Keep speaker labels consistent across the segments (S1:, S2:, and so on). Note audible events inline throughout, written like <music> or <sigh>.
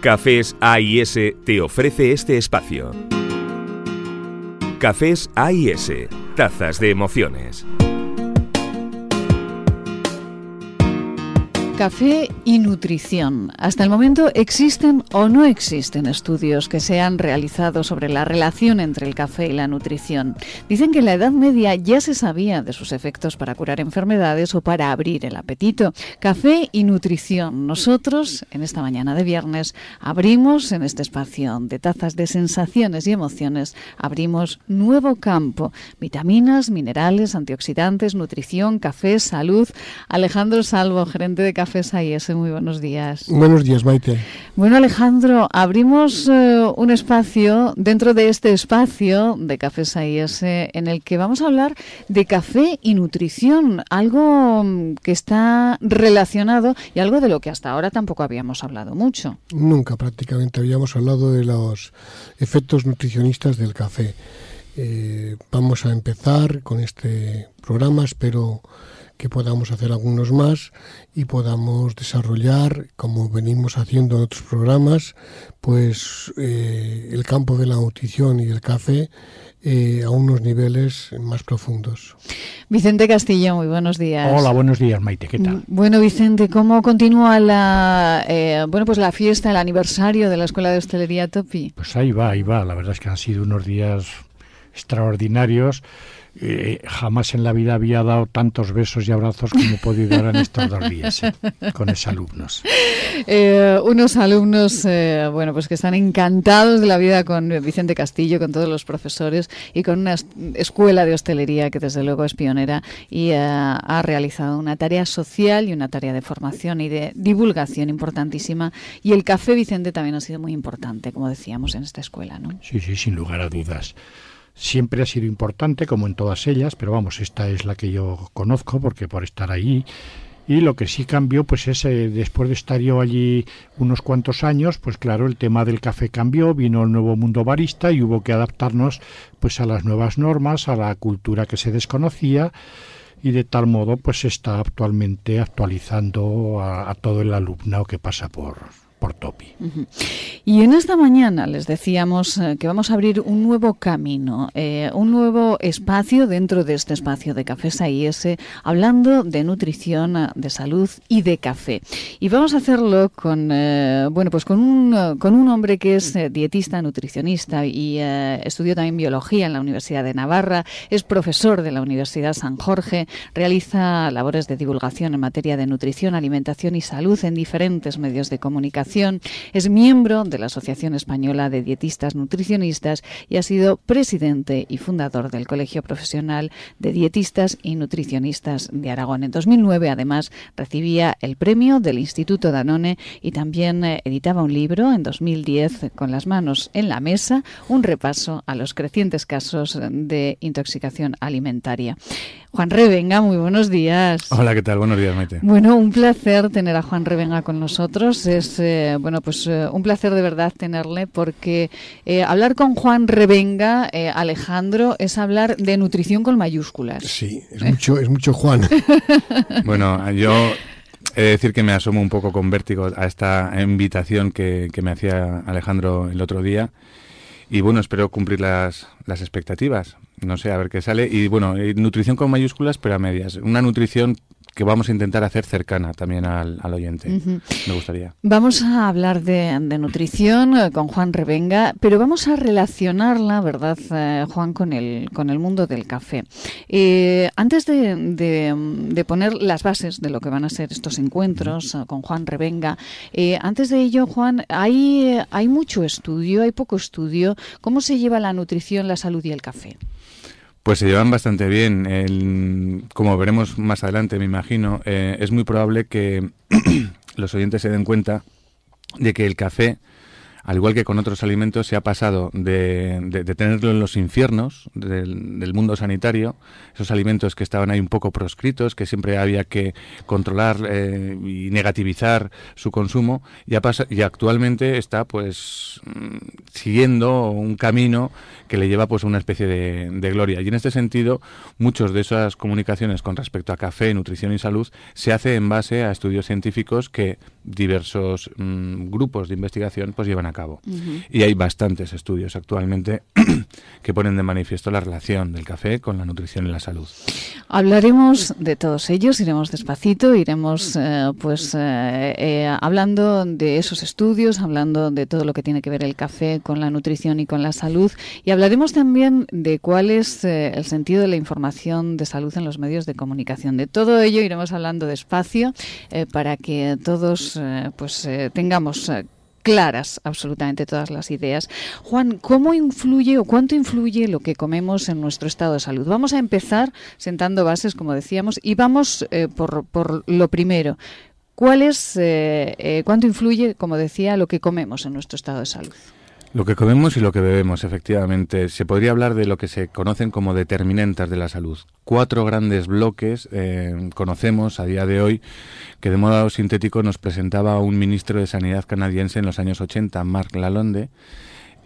S1: Cafés AIS te ofrece este espacio. Cafés AIS, tazas de emociones.
S2: Café y nutrición. Hasta el momento existen o no existen estudios que se han realizado sobre la relación entre el café y la nutrición. Dicen que en la Edad Media ya se sabía de sus efectos para curar enfermedades o para abrir el apetito. Café y nutrición. Nosotros, en esta mañana de viernes, abrimos en este espacio de tazas de sensaciones y emociones, abrimos nuevo campo. Vitaminas, minerales, antioxidantes, nutrición, café, salud. Alejandro Salvo, gerente de café Cafés AIS. Muy buenos días.
S3: Buenos días, Maite.
S2: Bueno, Alejandro, abrimos eh, un espacio dentro de este espacio de Cafés AIS en el que vamos a hablar de café y nutrición, algo mm, que está relacionado y algo de lo que hasta ahora tampoco habíamos hablado mucho.
S3: Nunca prácticamente habíamos hablado de los efectos nutricionistas del café. Eh, vamos a empezar con este programa, espero que podamos hacer algunos más y podamos desarrollar, como venimos haciendo en otros programas, pues eh, el campo de la nutrición y el café eh, a unos niveles más profundos.
S2: Vicente Castillo, muy buenos días.
S4: Hola, buenos días, Maite, ¿qué tal?
S2: Bueno, Vicente, ¿cómo continúa la, eh, bueno, pues la fiesta, el aniversario de la Escuela de Hostelería Topi?
S4: Pues ahí va, ahí va. La verdad es que han sido unos días extraordinarios eh, jamás en la vida había dado tantos besos y abrazos como he podido dar en estos dos días eh, con esos alumnos.
S2: Eh, unos alumnos, bueno, pues que están encantados de la vida con Vicente Castillo, con todos los profesores y con una escuela de hostelería que desde luego es pionera y ha realizado una tarea social y una tarea de formación y de divulgación importantísima. Y el café, Vicente, también ha sido muy importante, como decíamos, en esta escuela, ¿no?
S4: Sí, sí, sin lugar a dudas siempre ha sido importante, como en todas ellas, pero vamos, esta es la que yo conozco porque por estar ahí. Y lo que sí cambió, pues es, eh, después de estar yo allí unos cuantos años, pues claro, el tema del café cambió, vino el nuevo mundo barista y hubo que adaptarnos pues a las nuevas normas, a la cultura que se desconocía y de tal modo pues se está actualmente actualizando a, a todo el alumnado que pasa por, Topi.
S2: Y en esta mañana les decíamos eh, que vamos a abrir un nuevo camino, eh, un nuevo espacio dentro de este espacio de Cafés AIS, hablando de nutrición, de salud y de café. Y vamos a hacerlo con, eh, bueno, pues con un, con un hombre que es dietista, nutricionista y estudió también biología en la Universidad de Navarra, es profesor de la Universidad San Jorge, realiza labores de divulgación en materia de nutrición, alimentación y salud en diferentes medios de comunicación es miembro de la Asociación Española de Dietistas Nutricionistas y ha sido presidente y fundador del Colegio Profesional de Dietistas y Nutricionistas de Aragón. En 2009, además, recibía el premio del Instituto Danone y también eh, editaba un libro en 2010 con las manos en la mesa, un repaso a los crecientes casos de intoxicación alimentaria. Juan Revenga, muy buenos días.
S5: Hola, ¿qué tal? Buenos días, Maite.
S2: Bueno, un placer tener a Juan Revenga con nosotros. Es, eh, bueno, pues eh, un placer de verdad tenerle porque eh, hablar con Juan Revenga, Alejandro, es hablar de nutrición con mayúsculas.
S3: Sí, es mucho, es mucho Juan. <laughs>
S5: bueno, yo he de decir que me asomo un poco con vértigo a esta invitación que, que me hacía Alejandro el otro día. Y bueno, espero cumplir las, las expectativas no sé, a ver qué sale. Y bueno, eh, nutrición con mayúsculas, pero a medias. Una nutrición que vamos a intentar hacer cercana también al, oyente. Me gustaría.
S2: Vamos a hablar de, nutrición eh, con Juan Revenga, pero vamos a relacionarla, ¿verdad, eh, Juan, con el, con el mundo del café? antes de, poner las bases de lo que van a ser estos encuentros con Juan Revenga, antes de ello, Juan, hay, hay mucho estudio, hay poco estudio. ¿Cómo se lleva la nutrición, la salud y el café?
S5: Pues se llevan bastante bien. como veremos más adelante, me imagino, eh, es muy probable que <clears throat> los oyentes se den cuenta de que el café al igual que con otros alimentos, se ha pasado de, tenerlo en los infiernos del, mundo sanitario, esos alimentos que estaban ahí un poco proscritos, que siempre había que controlar eh, y negativizar su consumo, y, y actualmente está pues mm, siguiendo un camino que le lleva pues a una especie de, gloria. Y en este sentido, muchos de esas comunicaciones con respecto a café, nutrición y salud se hace en base a estudios científicos que diversos mm, grupos de investigación pues llevan a cabo. Y hay bastantes estudios actualmente <clears throat> que ponen de manifiesto la relación del café con la nutrición y la salud.
S2: Hablaremos de todos ellos, iremos despacito, iremos eh, pues eh, eh, hablando de esos estudios, hablando de todo lo que tiene que ver el café con la nutrición y con la salud y hablaremos también de cuál es el sentido de la información de salud en los medios de comunicación. De todo ello iremos hablando despacio para que todos eh, pues eh, tengamos eh, claras absolutamente todas las ideas. Juan, ¿cómo influye o cuánto influye lo que comemos en nuestro estado de salud? Vamos a empezar sentando bases, como decíamos, y vamos por, por, lo primero. ¿Cuál es, cuánto influye, como decía, lo que comemos en nuestro estado de salud?
S5: Lo que comemos y lo que bebemos, efectivamente. Se podría hablar de lo que se conocen como determinantes de la salud. Cuatro grandes bloques eh, conocemos a día de hoy que de modo sintético nos presentaba un ministro de Sanidad canadiense en los años 80, Mark Lalonde,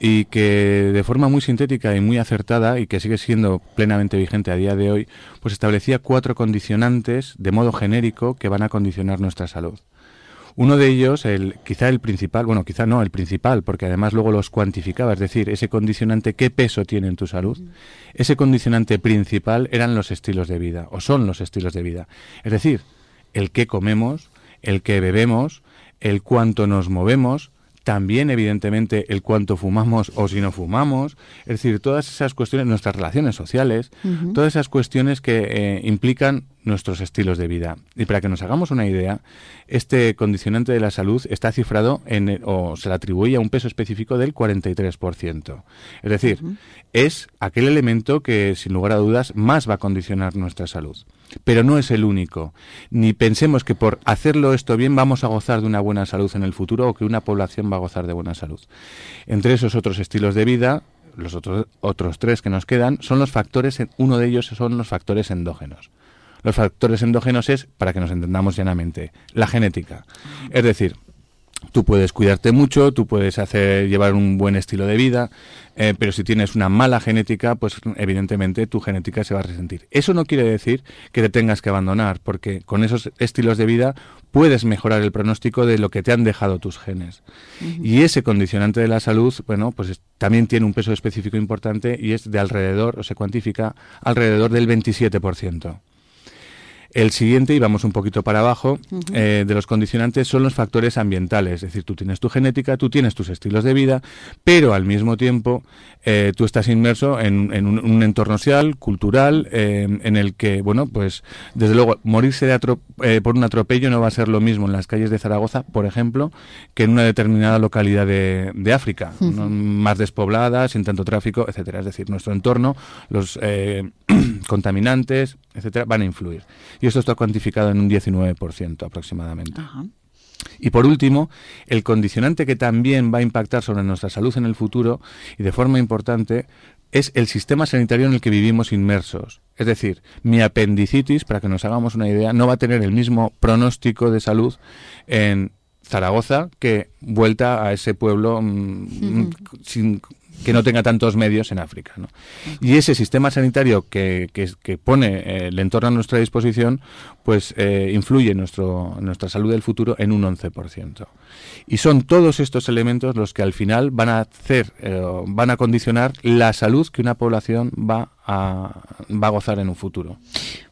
S5: y que de forma muy sintética y muy acertada y que sigue siendo plenamente vigente a día de hoy, pues establecía cuatro condicionantes de modo genérico que van a condicionar nuestra salud. Uno de ellos, el, quizá el principal, bueno, quizá no, el principal, porque además luego los cuantificaba, es decir, ese condicionante, ¿qué peso tiene en tu salud? Ese condicionante principal eran los estilos de vida, o son los estilos de vida. Es decir, el qué comemos, el qué bebemos, el cuánto nos movemos, también evidentemente el cuánto fumamos o si no fumamos, es decir, todas esas cuestiones, nuestras relaciones sociales, todas esas cuestiones que eh, implican nuestros estilos de vida. Y para que nos hagamos una idea, este condicionante de la salud está cifrado en, o se le atribuye a un peso específico del 43%. Es decir, es aquel elemento que, sin lugar a dudas, más va a condicionar nuestra salud. Pero no es el único. Ni pensemos que por hacerlo esto bien vamos a gozar de una buena salud en el futuro o que una población va a gozar de buena salud. Entre esos otros estilos de vida, los otros, otros tres que nos quedan, son los factores, uno de ellos son los factores endógenos. Los factores endógenos es, para que nos entendamos llanamente, la genética. Es decir, tú puedes cuidarte mucho, tú puedes hacer llevar un buen estilo de vida, eh, pero si tienes una mala genética, pues evidentemente tu genética se va a resentir. Eso no quiere decir que te tengas que abandonar, porque con esos estilos de vida puedes mejorar el pronóstico de lo que te han dejado tus genes. Y ese condicionante de la salud, bueno, pues también tiene un peso específico importante y es de alrededor, o se cuantifica alrededor del 27%. El siguiente, y vamos un poquito para abajo, eh, de los condicionantes son los factores ambientales. Es decir, tú tienes tu genética, tú tienes tus estilos de vida, pero al mismo tiempo eh, tú estás inmerso en, un, entorno social, cultural, eh, en el que, bueno, pues desde luego morirse de por un atropello no va a ser lo mismo en las calles de Zaragoza, por ejemplo, que en una determinada localidad de, África, más despoblada, sin tanto tráfico, etcétera. Es decir, nuestro entorno, los <clears throat> contaminantes, etcétera, van a influir. Y esto está cuantificado en un 19% aproximadamente. Y por último, el condicionante que también va a impactar sobre nuestra salud en el futuro y de forma importante es el sistema sanitario en el que vivimos inmersos. Es decir, mi apendicitis, para que nos hagamos una idea, no va a tener el mismo pronóstico de salud en Zaragoza que vuelta a ese pueblo mm, sin, que no tenga tantos medios en África. ¿no? Y ese sistema sanitario que, que, pone eh, el entorno a nuestra disposición, pues eh, influye en, nuestro, nuestra salud del futuro en un 11%. Y son todos estos elementos los que al final van a hacer, eh, van a condicionar la salud que una población va a, gozar en un futuro.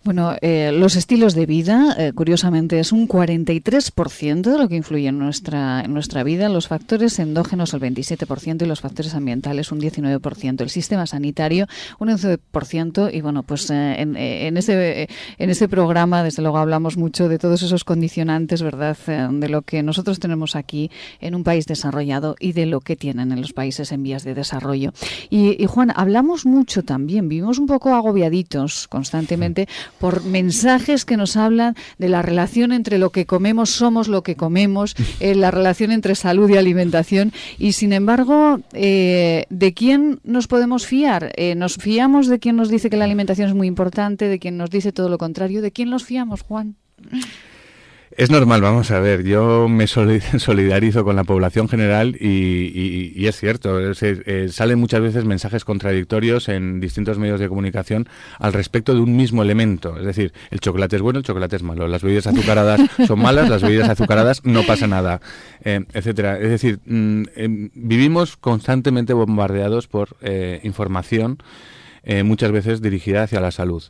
S2: Bueno, eh, los estilos de vida, eh, curiosamente, es un 43% de lo que influye en nuestra, en nuestra vida. Los factores endógenos, el 27%, y los factores ambientales, un 19%. El sistema sanitario, un 11%. Y bueno, pues eh, en, en, ese, en ese programa, desde luego, hablamos mucho de todos esos condicionantes, ¿verdad?, de lo que nosotros tenemos aquí en un país desarrollado y de lo que tienen en los países en vías de desarrollo. Y, Juan, hablamos mucho también, vivimos un poco agobiaditos constantemente por mensajes que nos hablan de la relación entre lo que comemos, somos lo que comemos, eh, la relación entre salud y alimentación. Y sin embargo, eh, ¿de quién nos podemos fiar? Eh, ¿Nos fiamos de quien nos dice que la alimentación es muy importante, de quien nos dice todo lo contrario? ¿De quién nos fiamos, Juan?
S5: Es normal, vamos a ver, yo me <laughs> solidarizo con la población general y, es cierto, eh, salen muchas veces mensajes contradictorios en distintos medios de comunicación al respecto de un mismo elemento, es decir, el chocolate es bueno, el chocolate es malo, las bebidas azucaradas <laughs> son malas, las bebidas azucaradas no pasa nada, eh, etcétera. Es decir, mm, em, vivimos constantemente bombardeados por eh, información eh, muchas veces dirigida hacia la salud.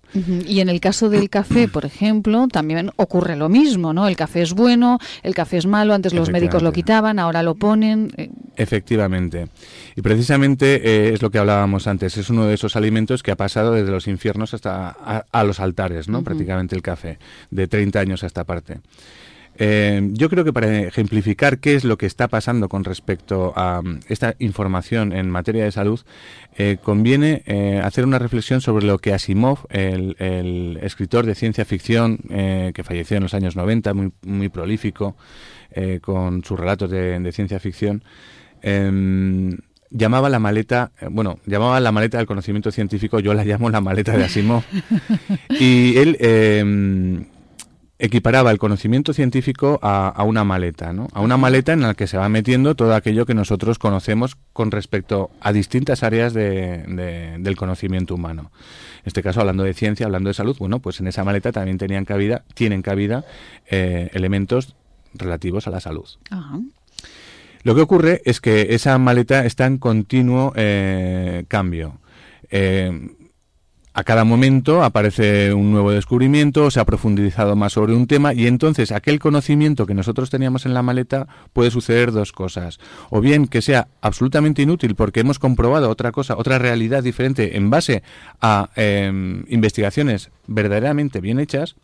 S2: Y en el caso del café, <clears throat> por ejemplo, también ocurre lo mismo, ¿no? El café es bueno, el café es malo, antes los médicos lo quitaban, ahora lo ponen.
S5: Eh. Efectivamente. Y precisamente eh, es lo que hablábamos antes, es uno de esos alimentos que ha pasado desde los infiernos hasta a, los altares, ¿no? Prácticamente el café, de 30 años a esta parte. Eh, yo creo que para ejemplificar qué es lo que está pasando con respecto a mm, esta información en materia de salud, eh, conviene eh, hacer una reflexión sobre lo que Asimov, el, escritor de ciencia ficción que falleció en los años 90, muy, muy prolífico, con sus relatos de, ciencia ficción, em, llamaba la maleta, bueno, llamaba la maleta del conocimiento científico, yo la llamo la maleta de Asimov. <laughs> y él em, equiparaba el conocimiento científico a, una maleta, ¿no? A una maleta en la que se va metiendo todo aquello que nosotros conocemos con respecto a distintas áreas del conocimiento humano. En este caso, hablando de ciencia, hablando de salud, bueno, pues en esa maleta también tenían cabida, tienen cabida eh, elementos relativos a la salud. Lo que ocurre es que esa maleta está en continuo eh, cambio. Eh, a cada momento aparece un nuevo descubrimiento, se ha profundizado más sobre un tema y entonces aquel conocimiento que nosotros teníamos en la maleta puede suceder dos cosas. O bien que sea absolutamente inútil porque hemos comprobado otra cosa, otra realidad diferente en base a em, investigaciones verdaderamente bien hechas,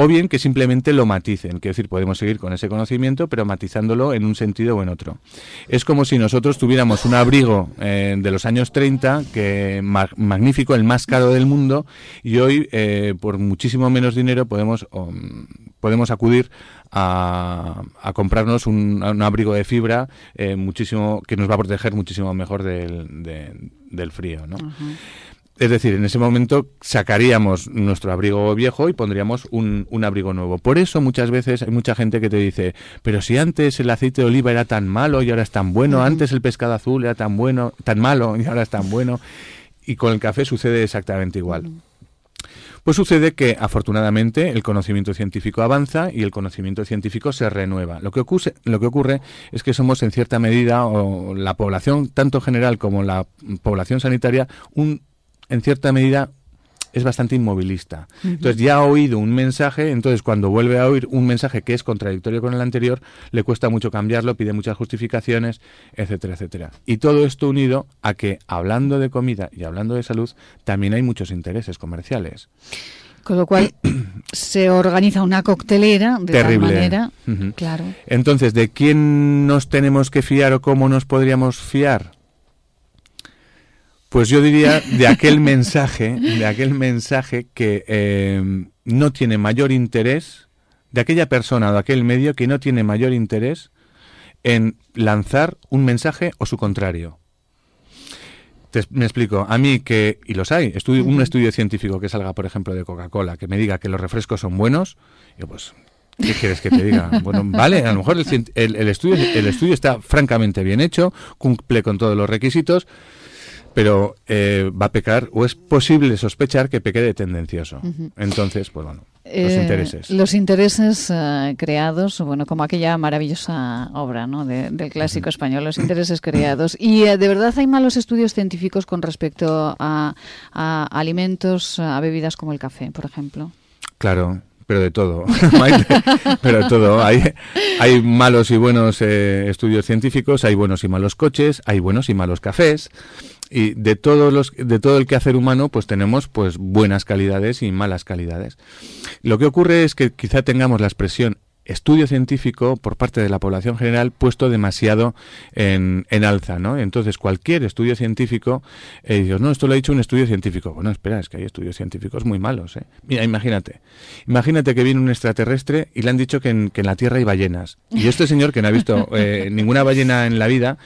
S5: o bien que simplemente lo maticen, quiero decir, podemos seguir con ese conocimiento, pero matizándolo en un sentido o en otro. Es como si nosotros tuviéramos un abrigo eh, de los años 30, que magnífico, el más caro del mundo, y hoy, eh, por muchísimo menos dinero, podemos, podemos acudir a, comprarnos un, abrigo de fibra eh, muchísimo que nos va a proteger muchísimo mejor del, del frío, ¿no? Es decir, en ese momento sacaríamos nuestro abrigo viejo y pondríamos un, abrigo nuevo. Por eso muchas veces hay mucha gente que te dice, pero si antes el aceite de oliva era tan malo y ahora es tan bueno, antes el pescado azul era tan bueno, tan malo y ahora es tan bueno. Y con el café sucede exactamente igual. Pues sucede que afortunadamente el conocimiento científico avanza y el conocimiento científico se renueva. Lo que ocurre, lo que ocurre es que somos en cierta medida, o la población, tanto general como la población sanitaria, un en cierta medida es bastante inmovilista. Entonces ya ha oído un mensaje, entonces cuando vuelve a oír un mensaje que es contradictorio con el anterior, le cuesta mucho cambiarlo, pide muchas justificaciones, etcétera, etcétera. Y todo esto unido a que hablando de comida y hablando de salud, también hay muchos intereses comerciales.
S2: Con lo cual <coughs> se organiza una coctelera de
S5: Terrible.
S2: tal manera, claro.
S5: Entonces, ¿de quién nos tenemos que fiar o cómo nos podríamos fiar? Pues yo diría de <laughs> aquel mensaje, de aquel mensaje que eh, no tiene mayor interés, de aquella persona o de aquel medio que no tiene mayor interés en lanzar un mensaje o su contrario. me explico. A mí que, y los hay, estudio, un estudio científico que salga, por ejemplo, de Coca-Cola, que me diga que los refrescos son buenos, yo pues, ¿qué quieres que te diga? <laughs> Bueno, vale, a lo mejor el, estudio, el estudio está francamente bien hecho, cumple con todos los requisitos, pero eh, va a pecar o es posible sospechar que peque de tendencioso. Entonces, pues bueno. Los eh, intereses.
S2: Los intereses eh, creados, bueno, como aquella maravillosa obra ¿no? del clásico español, los intereses creados. Y de verdad hay malos estudios científicos con respecto a, alimentos, a bebidas como el café, por ejemplo.
S5: Claro, pero de todo. <laughs> pero de todo. Hay, hay malos y buenos estudios científicos, hay buenos y malos coches, hay buenos y malos cafés y de todos los de todo el quehacer humano pues tenemos pues buenas calidades y malas calidades. Lo que ocurre es que quizá tengamos la expresión estudio científico por parte de la población general puesto demasiado en, en alza, ¿no? Entonces, cualquier estudio científico, eh, no, esto lo ha dicho un estudio científico. Bueno, espera, es que hay estudios científicos muy malos, ¿eh? Mira, imagínate. Imagínate que viene un extraterrestre y le han dicho que en, que en la Tierra hay ballenas. Y este señor, que no ha visto eh, <laughs> ninguna ballena en la vida,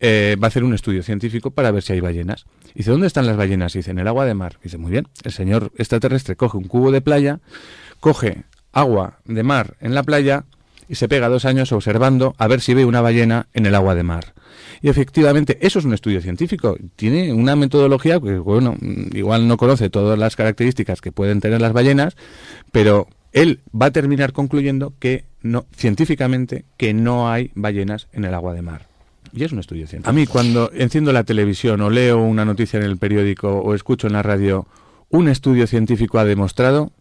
S5: eh, va a hacer un estudio científico para ver si hay ballenas. Dice, ¿dónde están las ballenas? Dice, en el agua de mar. Dice, muy bien. El señor extraterrestre coge un cubo de playa, coge agua de mar en la playa y se pega dos años observando a ver si ve una ballena en el agua de mar. Y efectivamente, eso es un estudio científico. Tiene una metodología que, bueno, igual no conoce todas las características que pueden tener las ballenas, pero él va a terminar concluyendo que no, científicamente, que no hay ballenas en el agua de mar. Y es un estudio científico. A mí cuando enciendo la televisión o leo una noticia en el periódico o escucho en la radio un estudio científico ha demostrado,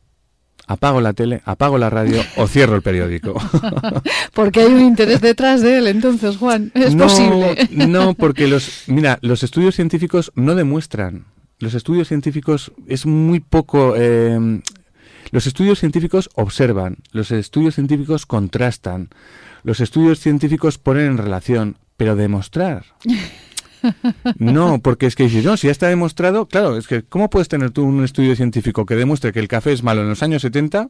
S5: apago la tele, apago la radio o cierro el periódico. <laughs>
S2: porque hay un interés detrás de él, entonces, Juan, es
S5: no,
S2: posible.
S5: no, <laughs> porque los, mira, los estudios científicos no demuestran. Los estudios científicos es muy poco. Eh, los estudios científicos observan, los estudios científicos contrastan, los estudios científicos ponen en relación, pero demostrar. <laughs> No, porque es que dices, no, si ya está demostrado, claro, es que ¿cómo puedes tener tú un estudio científico que demuestre que el café es malo en los años 70?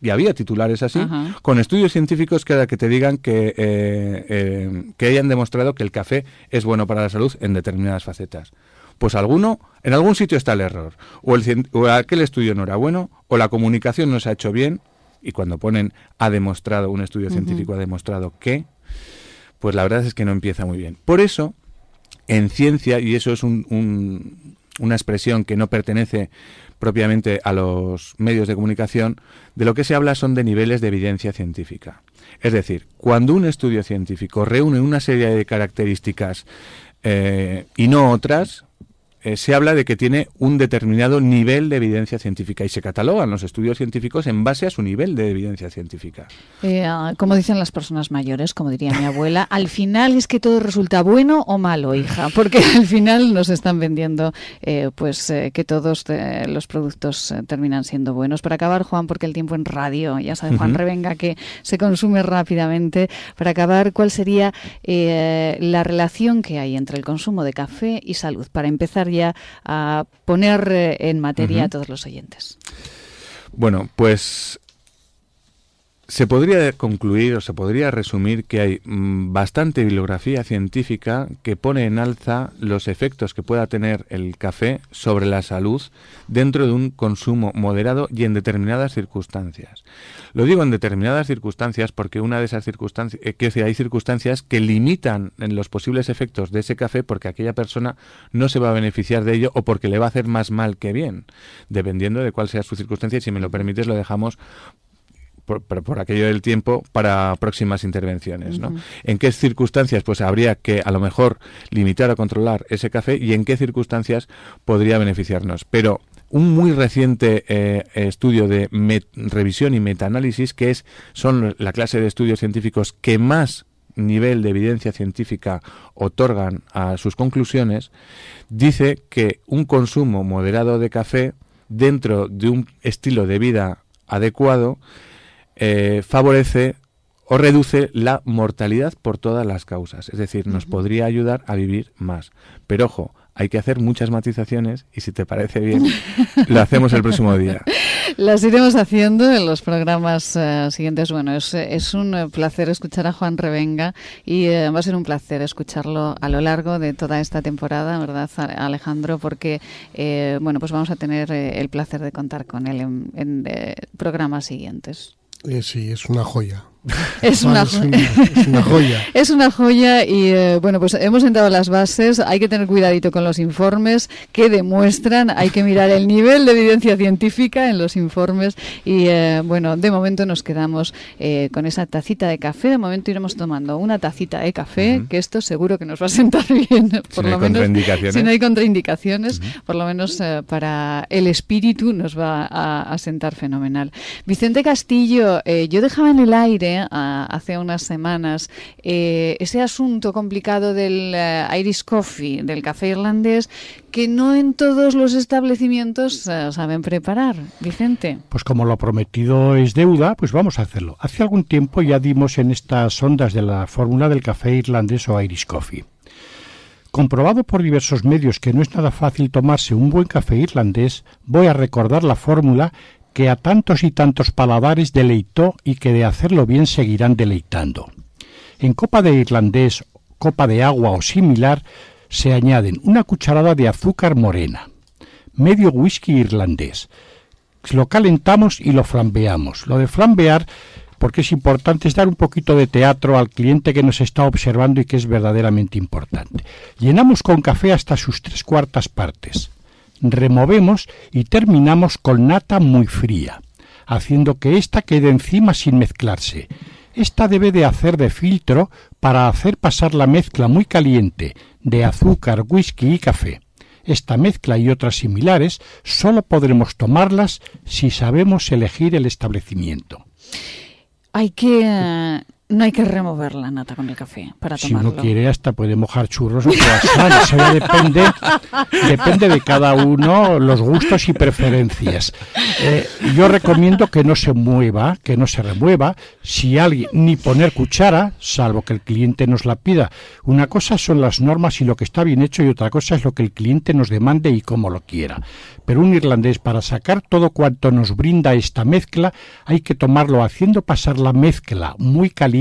S5: Y había titulares así,
S2: Ajá.
S5: con estudios científicos que, que te digan que, eh, eh, que hayan demostrado que el café es bueno para la salud en determinadas facetas. Pues alguno, en algún sitio está el error. O, el, o aquel estudio no era bueno, o la comunicación no se ha hecho bien, y cuando ponen ha demostrado, un estudio científico ha demostrado que, pues la verdad es que no empieza muy bien. Por eso, en ciencia, y eso es un- un- una expresión que no pertenece propiamente a los medios de comunicación, de lo que se habla son de niveles de evidencia científica. Es decir, cuando un estudio científico reúne una serie de características eh, y no otras, eh, se habla de que tiene un determinado nivel de evidencia científica y se catalogan los estudios científicos en base a su nivel de evidencia científica.
S2: Eh, ah, como dicen las personas mayores, como diría mi abuela, al final es que todo resulta bueno o malo, hija, porque al final nos están vendiendo eh, pues eh, que todos eh, los productos terminan siendo buenos. Para acabar, Juan, porque el tiempo en radio, ya sabe Juan. Revenga que se consume rápidamente, para acabar, ¿cuál sería la relación que hay entre el consumo de café y salud? Para empezar ya a poner eh, en materia
S5: Ujú.
S2: a todos los oyentes.
S5: Bueno, pues se podría concluir o se podría resumir que hay mm, bastante bibliografía científica que pone en alza los efectos que pueda tener el café sobre la salud dentro de un consumo moderado y en determinadas circunstancias. Lo digo en determinadas circunstancias porque una de esas circunstancias, eh, decir, hay circunstancias que limitan en los posibles efectos de ese café porque aquella persona no se va a beneficiar de ello o porque le va a hacer más mal que bien, dependiendo de cuál sea su circunstancia. Y si me lo permites, lo dejamos por, por- por aquello del tiempo para próximas intervenciones. ¿no? ¿En qué circunstancias pues habría que a lo mejor limitar o controlar ese café y en qué circunstancias podría beneficiarnos? Pero un muy reciente eh, estudio de revisión y metaanálisis, que es, son la clase de estudios científicos que más nivel de evidencia científica otorgan a sus conclusiones, dice que un consumo moderado de café dentro de un estilo de vida adecuado eh, favorece o reduce la mortalidad por todas las causas. Es decir, nos podría ayudar a vivir más. Pero ojo, hay que hacer muchas matizaciones y si te parece bien, <laughs> lo hacemos el próximo día.
S2: Las iremos haciendo en los programas eh, siguientes. Bueno, es, es un eh, placer escuchar a Juan Revenga y eh, va a ser un placer escucharlo a lo largo de toda esta temporada, ¿verdad, Alejandro? Porque, eh, bueno, pues vamos a tener eh, el placer de contar con él en, en, eh, programas siguientes.
S3: Eh, sí, es una joya. <laughs>
S2: Es
S3: Juan
S2: una,
S3: es una- es una joya. <laughs>
S2: Es una joya y eh, bueno, pues hemos sentado las bases. Hay que tener cuidadito con los informes que demuestran. Hay que mirar el nivel de evidencia científica en los informes y eh, bueno, de momento nos quedamos eh, con esa tacita de café. De momento iremos tomando una tacita de café,
S5: Ujú.
S2: que esto seguro que nos va a sentar <laughs> bien. Por
S5: no
S2: lo
S5: hay
S2: menos, si no hay contraindicaciones, por lo menos eh, para el espíritu nos va a, a sentar fenomenal. Vicente Castillo, eh, yo dejaba en el aire hace unas semanas eh, ese asunto complicado del eh, Irish Coffee, del café irlandés, que no en todos los establecimientos eh, saben preparar. Vicente.
S4: Pues como lo prometido es deuda, pues vamos a hacerlo. Hace algún tiempo ya dimos en estas ondas de la fórmula del café irlandés o Irish Coffee. Comprobado por diversos medios que no es nada fácil tomarse un buen café irlandés, voy a recordar la fórmula que a tantos y tantos paladares deleitó y que de hacerlo bien seguirán deleitando. En copa de irlandés, copa de agua o similar, se añaden una cucharada de azúcar morena, medio whisky irlandés. Lo calentamos y lo flambeamos. Lo de flambear porque es importante es dar un poquito de teatro al cliente que nos está observando y que es verdaderamente importante. Llenamos con café hasta sus tres cuartas partes. Removemos y terminamos con nata muy fría, haciendo que ésta quede encima sin mezclarse. Esta debe de hacer de filtro para hacer pasar la mezcla muy caliente de azúcar, whisky y café. Esta mezcla y otras similares solo podremos tomarlas si sabemos elegir el establecimiento.
S2: Hay que no hay que remover la nata con el café para tomarlo.
S4: Si uno quiere, hasta puede mojar churros o Eso depende, depende de cada uno, los gustos y preferencias. Eh, yo recomiendo que no se mueva, que no se remueva. Si alguien, ni poner cuchara, salvo que el cliente nos la pida. Una cosa son las normas y lo que está bien hecho, y otra cosa es lo que el cliente nos demande y cómo lo quiera. Pero un irlandés, para sacar todo cuanto nos brinda esta mezcla, hay que tomarlo haciendo pasar la mezcla muy caliente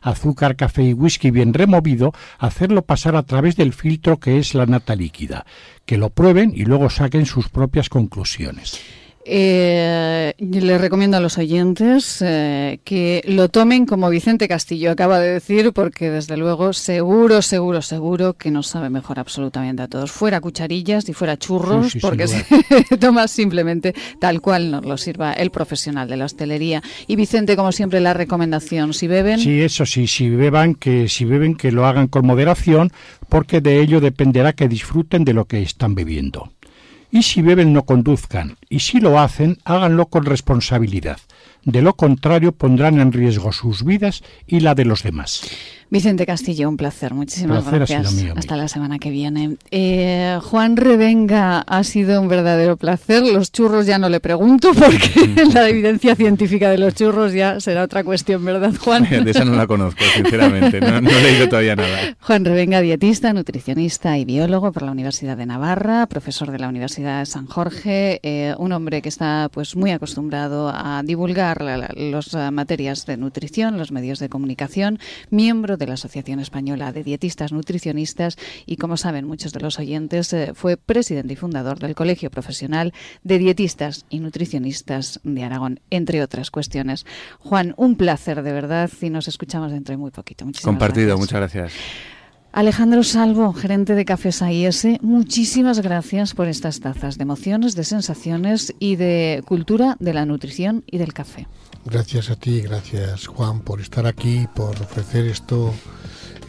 S4: azúcar, café y whisky bien removido, hacerlo pasar a través del filtro que es la nata líquida. Que lo prueben y luego saquen sus propias conclusiones.
S2: Eh, le recomiendo a los oyentes eh, que lo tomen como Vicente Castillo acaba de decir, porque desde luego seguro, seguro, seguro que nos sabe mejor absolutamente a todos. Fuera cucharillas y fuera churros, porque <laughs> se toma simplemente tal cual nos lo sirva el profesional de la hostelería. Y Vicente, como siempre, la recomendación, si beben...
S4: Sí, eso sí, si beban, que si beben que lo hagan con moderación, porque de ello dependerá que disfruten de lo que están bebiendo. Y si beben no conduzcan, y si lo hacen, háganlo con responsabilidad. De lo contrario pondrán en riesgo sus vidas y la de los demás.
S2: Vicente Castillo, un placer. Muchísimas gracias. Hasta la semana que viene. Eh, Juan Revenga, ha sido un verdadero placer. Los churros ya no le pregunto porque <laughs> <laughs> la evidencia científica de los churros ya será otra cuestión, ¿verdad, Juan? <laughs>
S5: De esa no la conozco, sinceramente. No, no he leído todavía nada.
S2: Juan Revenga, dietista, nutricionista y biólogo por la Universidad de Navarra, profesor de la Universidad de San Jorge, eh, un hombre que está pues muy acostumbrado a divulgar las materias de nutrición, los medios de comunicación, miembro de la Asociación Española de Dietistas Nutricionistas y, como saben muchos de los oyentes, eh, fue presidente y fundador del Colegio Profesional de Dietistas y Nutricionistas de Aragón, entre otras cuestiones. Juan, un placer de verdad y nos escuchamos dentro de muy poquito.
S5: Muchísimas Compartido, muchas gracias.
S2: Alejandro Salvo, gerente de Cafés AIS, muchísimas gracias por estas tazas de emociones, de sensaciones y de cultura de la nutrición y del café.
S3: Gracias a ti, gracias Juan por estar aquí, por ofrecer esto,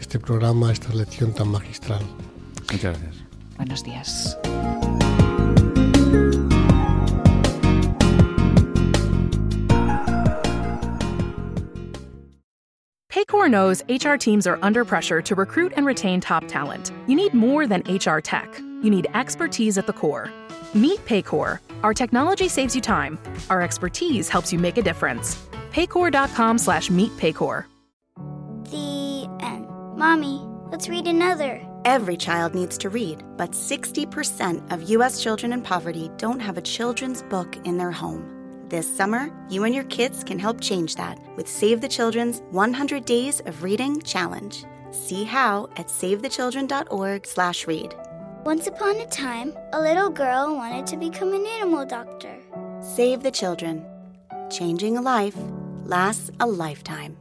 S3: este programa, esta lección tan magistral.
S5: Muchas gracias.
S2: Buenos días.
S6: Paycor knows HR teams are under pressure to recruit and retain top talent. You need more than HR tech. You need expertise at the core. Meet Paycor. Our technology saves you time. Our expertise helps you make a difference. Paycor.com slash meet Paycor.
S7: The end. Mommy, let's read another.
S8: Every child needs to read, but 60% of U.S. children in poverty don't have a children's book in their home. This summer, you and your kids can help change that with Save the Children's 100 Days of Reading Challenge. See how at savethechildren.org/read.
S7: Once upon a time, a little girl wanted to become an animal doctor.
S8: Save the Children. Changing a life lasts a lifetime.